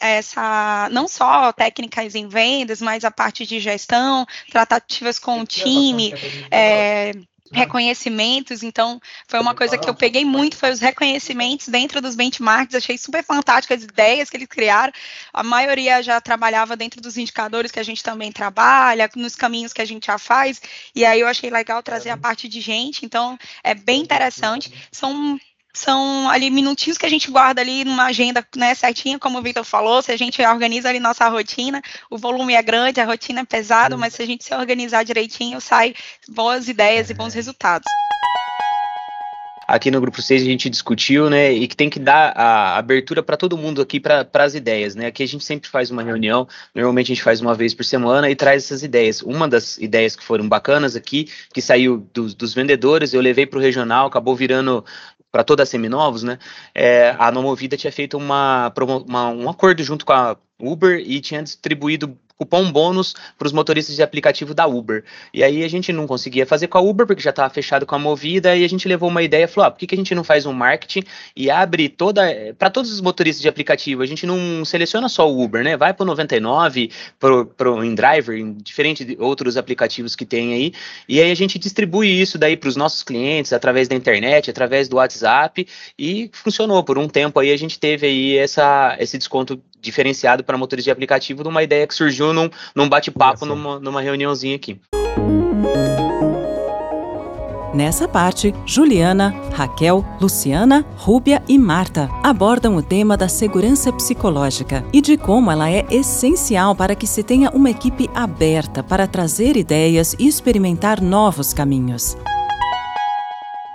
essa não só técnicas em vendas, mas a parte de gestão, tratativas com o time, é, reconhecimentos, então foi uma coisa que eu peguei muito, foi os reconhecimentos dentro dos benchmarks, achei super fantásticas as ideias que eles criaram, a maioria já trabalhava dentro dos indicadores que a gente também trabalha, nos caminhos que a gente já faz, e aí eu achei legal trazer a parte de gente, então é bem interessante, são são ali minutinhos que a gente guarda ali numa agenda né, certinha, como o Victor falou, se a gente organiza ali nossa rotina, o volume é grande, a rotina é pesada, mas se a gente se organizar direitinho, sai boas ideias e bons resultados aqui no grupo 6 a gente discutiu, né, e que tem que dar a abertura para todo mundo aqui para as ideias, né? Aqui a gente sempre faz uma reunião, normalmente a gente faz uma vez por semana e traz essas ideias. Uma das ideias que foram bacanas aqui, que saiu dos, dos vendedores, eu levei para o regional, acabou virando para toda a Seminovos, né? É, a Nomovida tinha feito uma, uma, um acordo junto com a Uber e tinha distribuído cupom bônus para os motoristas de aplicativo da Uber. E aí a gente não conseguia fazer com a Uber, porque já estava fechado com a Movida, e a gente levou uma ideia, falou, ah, por que, que a gente não faz um marketing e abre toda, para todos os motoristas de aplicativo, a gente não seleciona só o Uber, né, vai para o 99, para o InDriver, diferente de outros aplicativos que tem aí, e aí a gente distribui isso daí para os nossos clientes, através da internet, através do WhatsApp, e funcionou, por um tempo aí a gente teve aí essa, esse desconto diferenciado para motores de aplicativo de uma ideia que surgiu num, num bate-papo, numa, numa reuniãozinha aqui. Nessa parte, Juliana, Raquel, Luciana, Rúbia e Marta abordam o tema da segurança psicológica e de como ela é essencial para que se tenha uma equipe aberta para trazer ideias e experimentar novos caminhos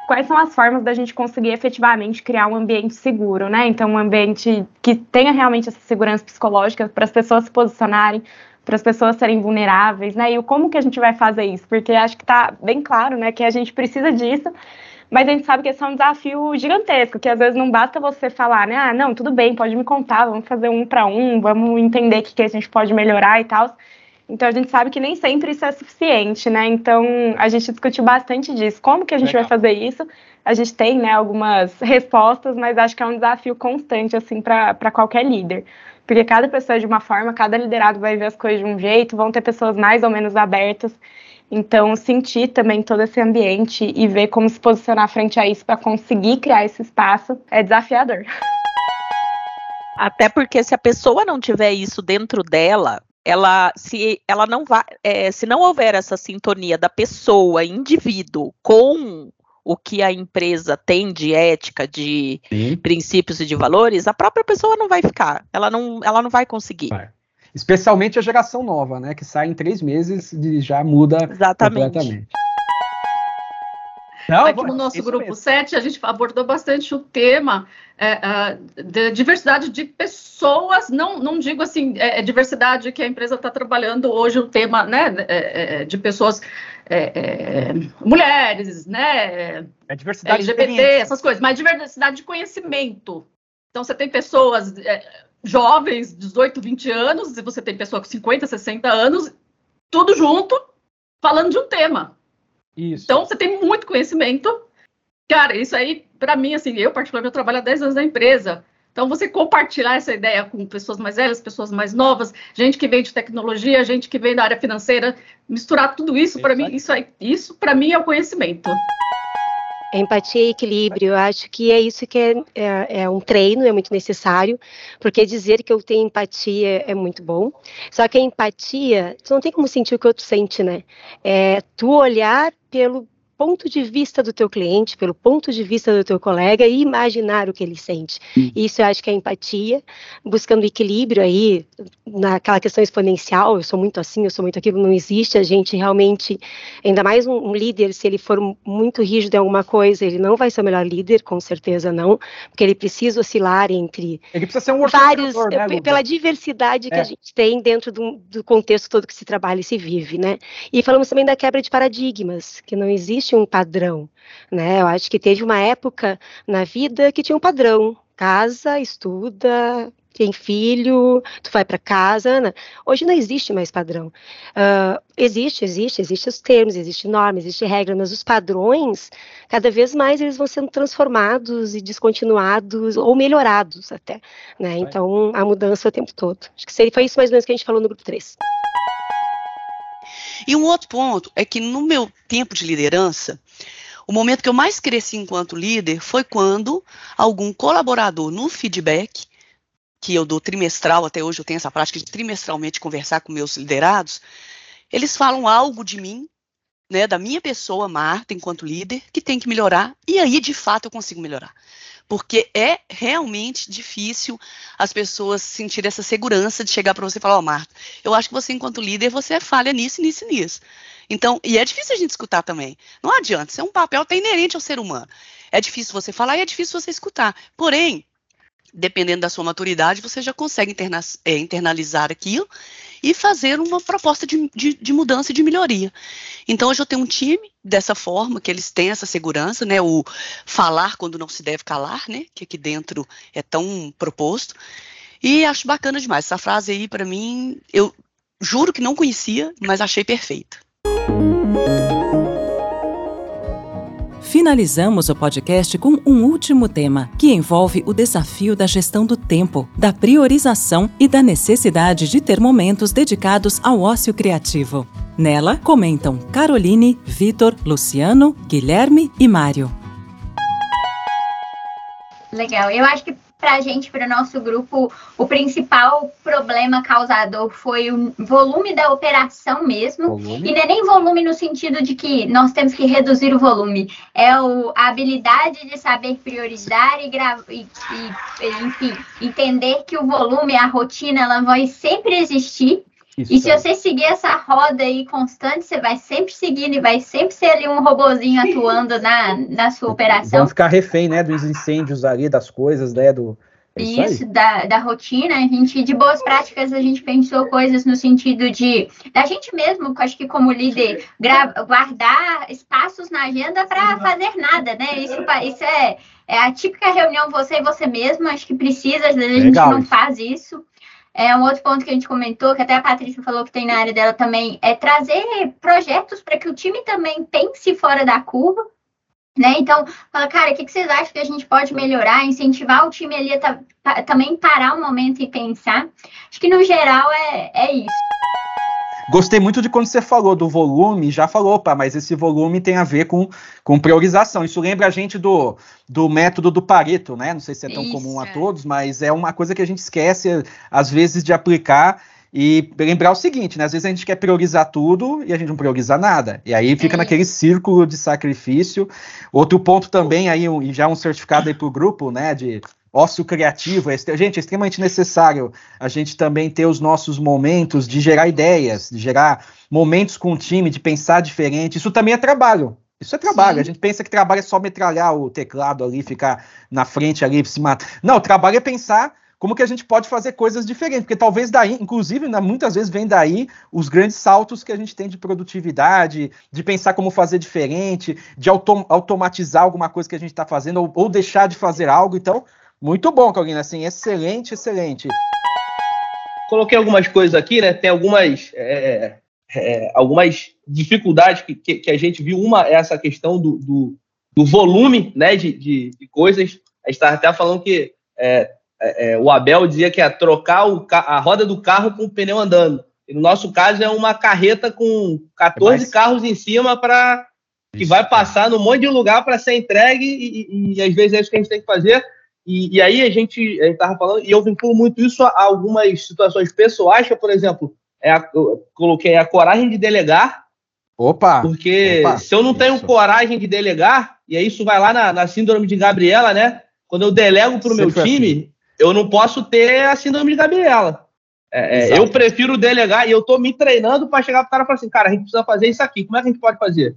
quais são as formas da gente conseguir efetivamente criar um ambiente seguro, né? Então, um ambiente que tenha realmente essa segurança psicológica para as pessoas se posicionarem, para as pessoas serem vulneráveis, né? E como que a gente vai fazer isso? Porque acho que está bem claro, né, que a gente precisa disso, mas a gente sabe que esse é um desafio gigantesco, que às vezes não basta você falar, né, ah, não, tudo bem, pode me contar, vamos fazer um para um, vamos entender o que, que a gente pode melhorar e tal. Então a gente sabe que nem sempre isso é suficiente, né? Então a gente discutiu bastante disso. Como que a gente Legal. vai fazer isso? A gente tem, né, algumas respostas, mas acho que é um desafio constante assim para qualquer líder. Porque cada pessoa é de uma forma, cada liderado vai ver as coisas de um jeito, vão ter pessoas mais ou menos abertas. Então, sentir também todo esse ambiente e ver como se posicionar frente a isso para conseguir criar esse espaço é desafiador. Até porque se a pessoa não tiver isso dentro dela, ela se ela não vai é, se não houver essa sintonia da pessoa indivíduo com o que a empresa tem de ética, de Sim. princípios e de valores, a própria pessoa não vai ficar, ela não, ela não vai conseguir. Vai. Especialmente a geração nova, né? Que sai em três meses e já muda Exatamente. completamente. Não, Aqui no nosso grupo mesmo. 7, a gente abordou bastante o tema é, de diversidade de pessoas, não, não digo assim, é, é diversidade que a empresa está trabalhando hoje, o tema né, é, é de pessoas, é, mulheres, né, é diversidade LGBT, essas coisas, mas diversidade de conhecimento. Então, você tem pessoas jovens, 18, 20 anos, e você tem pessoa com 50, 60 anos, tudo junto, falando de um tema. Isso. Então, você tem muito conhecimento. Cara, isso aí, para mim, assim, eu particularmente eu trabalho há 10 anos na empresa. Então, você compartilhar essa ideia com pessoas mais velhas, pessoas mais novas, gente que vem de tecnologia, gente que vem da área financeira, misturar tudo isso, para mim, isso, aí, isso para mim é o conhecimento. Empatia e equilíbrio, eu acho que é isso que é, é, é, um treino, é muito necessário, porque dizer que eu tenho empatia é muito bom, só que a empatia, tu não tem como sentir o que o outro sente, né? É tu olhar pelo ponto de vista do teu cliente, pelo ponto de vista do teu colega e imaginar o que ele sente. Hum. Isso eu acho que é empatia, buscando equilíbrio aí naquela questão exponencial, eu sou muito assim, eu sou muito aquilo, não existe, a gente realmente, ainda mais um, um líder, se ele for muito rígido em alguma coisa, ele não vai ser o melhor líder, com certeza não, porque ele precisa oscilar entre ele precisa ser um vários, né, pela diversidade que é. a gente tem dentro do, do contexto todo que se trabalha e se vive, né? E falamos também da quebra de paradigmas, que não existe existe um padrão, né? Eu acho que teve uma época na vida que tinha um padrão. Casa, estuda, tem filho, tu vai para casa. Né? Hoje não existe mais padrão. Uh, existe, existe, existem os termos, existem normas, existem regras, mas os padrões, cada vez mais eles vão sendo transformados e descontinuados ou melhorados até. Né? Então, a mudança o tempo todo. Acho que foi isso mais ou menos que a gente falou no grupo 3. E um outro ponto é que no meu tempo de liderança, o momento que eu mais cresci enquanto líder foi quando algum colaborador no feedback, que eu dou trimestral, até hoje eu tenho essa prática de trimestralmente conversar com meus liderados, eles falam algo de mim, né, da minha pessoa, Marta, enquanto líder, que tem que melhorar, e aí de fato eu consigo melhorar porque é realmente difícil as pessoas sentirem essa segurança de chegar para você e falar, ó, oh, Marta, eu acho que você, enquanto líder, você é falha nisso, nisso e nisso. Então, e é difícil a gente escutar também. Não adianta, isso é um papel até inerente ao ser humano. É difícil você falar e é difícil você escutar. Porém, dependendo da sua maturidade, você já consegue interna é, internalizar aquilo e fazer uma proposta de, de, de, mudança e de melhoria. Então, hoje eu tenho um time dessa forma, que eles têm essa segurança, né, o falar quando não se deve calar, né, que aqui dentro é tão proposto, e acho bacana demais. Essa frase aí, para mim, eu juro que não conhecia, mas achei perfeita. Finalizamos o podcast com um último tema, que envolve o desafio da gestão do tempo, da priorização e da necessidade de ter momentos dedicados ao ócio criativo. Nela comentam Caroline, Vitor, Luciano, Guilherme e Mário. Legal. Eu acho que para a gente, para o nosso grupo, o principal problema causador foi o volume da operação mesmo. Volume? E não é nem volume no sentido de que nós temos que reduzir o volume, é o, a habilidade de saber priorizar e, e, e, enfim, entender que o volume, a rotina, ela vai sempre existir isso. E se você seguir essa roda aí constante, você vai sempre seguindo e vai sempre ser ali um robozinho atuando na, na sua operação. Vamos ficar refém, né, dos incêndios ali, das coisas, né, do... É isso, isso da, da rotina, a gente, de boas práticas, a gente pensou coisas no sentido de, da gente mesmo, acho que como líder, guardar espaços na agenda para fazer nada, né? Isso, isso é, é a típica reunião você e você mesmo, acho que precisa, às vezes a gente não faz isso. É um outro ponto que a gente comentou, que até a Patrícia falou que tem na área dela também, é trazer projetos para que o time também pense fora da curva. Né? Então, fala, cara, o que, que vocês acham que a gente pode melhorar, incentivar o time ali a também parar um momento e pensar? Acho que no geral é, é isso. Gostei muito de quando você falou do volume, já falou, opa, mas esse volume tem a ver com, com priorização. Isso lembra a gente do, do método do Pareto, né? Não sei se é tão Isso, comum a é. todos, mas é uma coisa que a gente esquece, às vezes, de aplicar. E lembrar o seguinte, né? Às vezes a gente quer priorizar tudo e a gente não prioriza nada. E aí fica é. naquele círculo de sacrifício. Outro ponto também, aí, um, já um certificado aí para o grupo, né? De ócio criativo. É, gente, é extremamente necessário a gente também ter os nossos momentos de gerar ideias, de gerar momentos com o time, de pensar diferente. Isso também é trabalho. Isso é trabalho. Sim. A gente pensa que trabalho é só metralhar o teclado ali, ficar na frente ali, se matar. Não, trabalho é pensar como que a gente pode fazer coisas diferentes, porque talvez daí, inclusive, né, muitas vezes vem daí os grandes saltos que a gente tem de produtividade, de pensar como fazer diferente, de autom automatizar alguma coisa que a gente está fazendo, ou, ou, deixar de fazer algo. Então, muito bom, Carolina, assim, excelente, excelente. Coloquei algumas coisas aqui, né? Tem algumas, é, é, algumas dificuldades que, que, que, a gente viu. Uma é essa questão do, do, do volume né, de, de, de coisas. A gente estava até falando que é, é, é, o Abel dizia que é trocar o, a roda do carro com o pneu andando. E no nosso caso é uma carreta com 14 Mas... carros em cima para que vai passar num monte de lugar para ser entregue e, e, e, às vezes é isso que a gente tem que fazer. E, e aí a gente estava falando, e eu vinculo muito isso a, algumas situações pessoais, que, por exemplo, é a, eu coloquei a coragem de delegar. Opa! Porque opa, se eu não tenho isso. coragem de delegar, e aí isso vai lá na, na síndrome de Gabriela, né? Quando eu delego para o meu time, assim eu não posso ter a síndrome de Gabriela. É, é eu prefiro delegar e eu tô me treinando para chegar pro cara e falar assim, cara, a gente precisa fazer isso aqui. Como é que a gente pode fazer?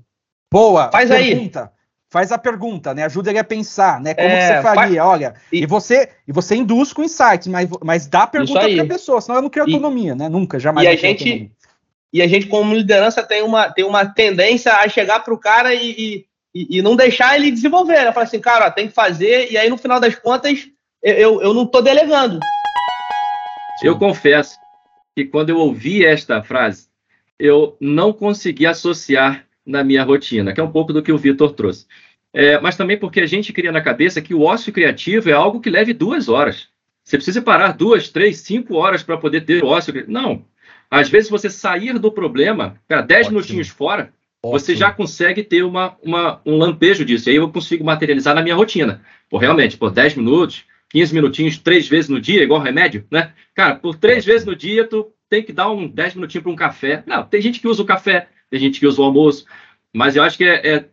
Boa. Faz pergunta. aí. Faz a pergunta, né? Ajuda ele a pensar, né? Como é, você faria? Faz... Olha, e... e, você e você induz com insights, mas, mas dá a pergunta para a pessoa, senão eu não crio autonomia, e... né? Nunca, jamais. E a gente autonomia. e a gente como liderança tem uma tem uma tendência a chegar pro cara e, e, e não deixar ele desenvolver, né? Falar assim, cara, ó, tem que fazer e aí no final das contas eu, eu não estou delegando. Eu confesso que quando eu ouvi esta frase, eu não consegui associar na minha rotina, que é um pouco do que o Vitor trouxe. É, mas também porque a gente cria na cabeça que o ócio criativo é algo que leve duas horas. Você precisa parar duas, três, cinco horas para poder ter ócio. Não. Às vezes você sair do problema, cara, dez Ótimo. minutinhos fora, Ótimo. você já consegue ter uma, uma, um lampejo disso. E aí eu consigo materializar na minha rotina. Por realmente, por dez minutos, 15 minutinhos três vezes no dia, igual remédio, né? Cara, por três vezes no dia, tu tem que dar um 10 minutinhos para um café. Não, tem gente que usa o café, tem gente que usa o almoço, mas eu acho que é, é,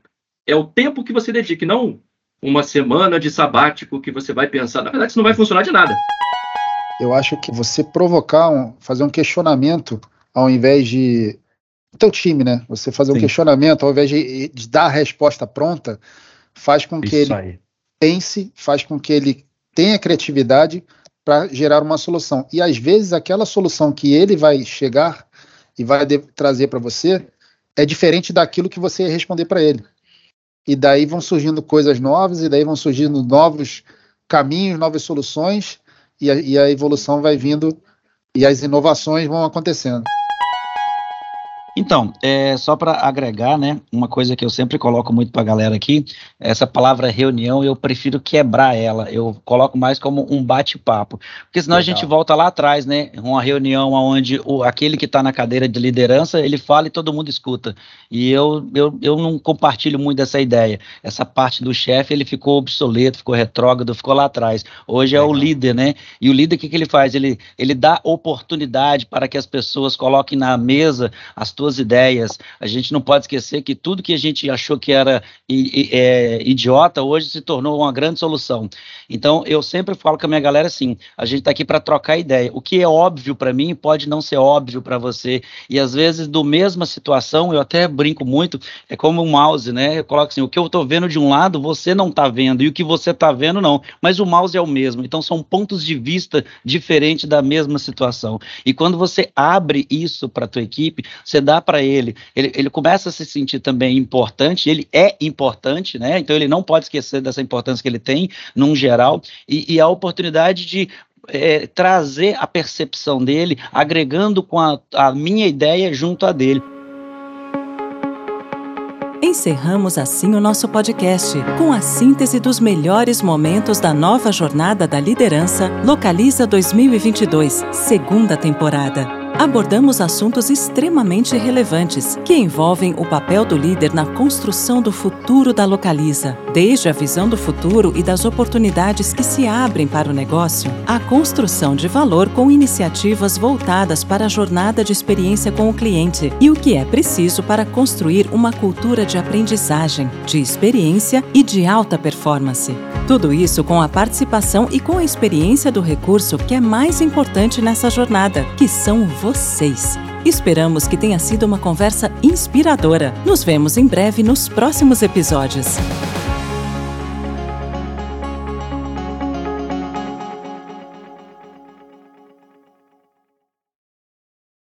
é o tempo que você dedica, não uma semana de sabático que você vai pensar. Na verdade, isso não vai funcionar de nada. Eu acho que você provocar, um, fazer um questionamento ao invés de. O teu time, né? Você fazer Sim. um questionamento ao invés de, de, dar a resposta pronta, faz com que isso ele aí. pense, faz com que ele tem a criatividade para gerar uma solução. E às vezes aquela solução que ele vai chegar e vai trazer para você é diferente daquilo que você ia responder para ele. E daí vão surgindo coisas novas, e daí vão surgindo novos caminhos, novas soluções, e a, e a evolução vai vindo e as inovações vão acontecendo. Então, é, só para agregar, né, uma coisa que eu sempre coloco muito para a galera aqui, essa palavra reunião, eu prefiro quebrar ela, eu coloco mais como um bate-papo, porque senão Legal. a gente volta lá atrás, né, uma reunião onde o, aquele que está na cadeira de liderança, ele fala e todo mundo escuta, e eu, eu, eu não compartilho muito dessa ideia, essa parte do chefe, ele ficou obsoleto, ficou retrógrado, ficou lá atrás, hoje Legal. é o líder, né, e o líder, o que, que ele faz? Ele, ele dá oportunidade para que as pessoas coloquem na mesa as suas ideias. A gente não pode esquecer que tudo que a gente achou que era é, idiota hoje se tornou uma grande solução. Então, eu sempre falo com a minha galera assim: a gente está aqui para trocar ideia. O que é óbvio para mim pode não ser óbvio para você. E às vezes, do mesma situação, eu até brinco muito, é como um mouse, né? Eu coloco assim: o que eu estou vendo de um lado, você não está vendo, e o que você está vendo, não. Mas o mouse é o mesmo. Então, são pontos de vista diferentes da mesma situação. E quando você abre isso para a tua equipe, você dá para ele, ele, ele começa a se sentir também importante, ele é importante, né? Então ele não pode esquecer dessa importância que ele tem, num geral, e, e a oportunidade de é, trazer a percepção dele, agregando com a, a minha ideia junto a dele. Encerramos assim o nosso podcast com a síntese dos melhores momentos da nova jornada da liderança Localiza 2022, segunda temporada abordamos assuntos extremamente relevantes que envolvem o papel do líder na construção do futuro da Localiza, desde a visão do futuro e das oportunidades que se abrem para o negócio, à construção de valor com iniciativas voltadas para a jornada de experiência com o cliente e o que é preciso para construir uma cultura de aprendizagem, de experiência e de alta performance. Tudo isso com a participação e com a experiência do recurso que é mais importante nessa jornada, que são vocês vocês. Esperamos que tenha sido uma conversa inspiradora. Nos vemos em breve nos próximos episódios.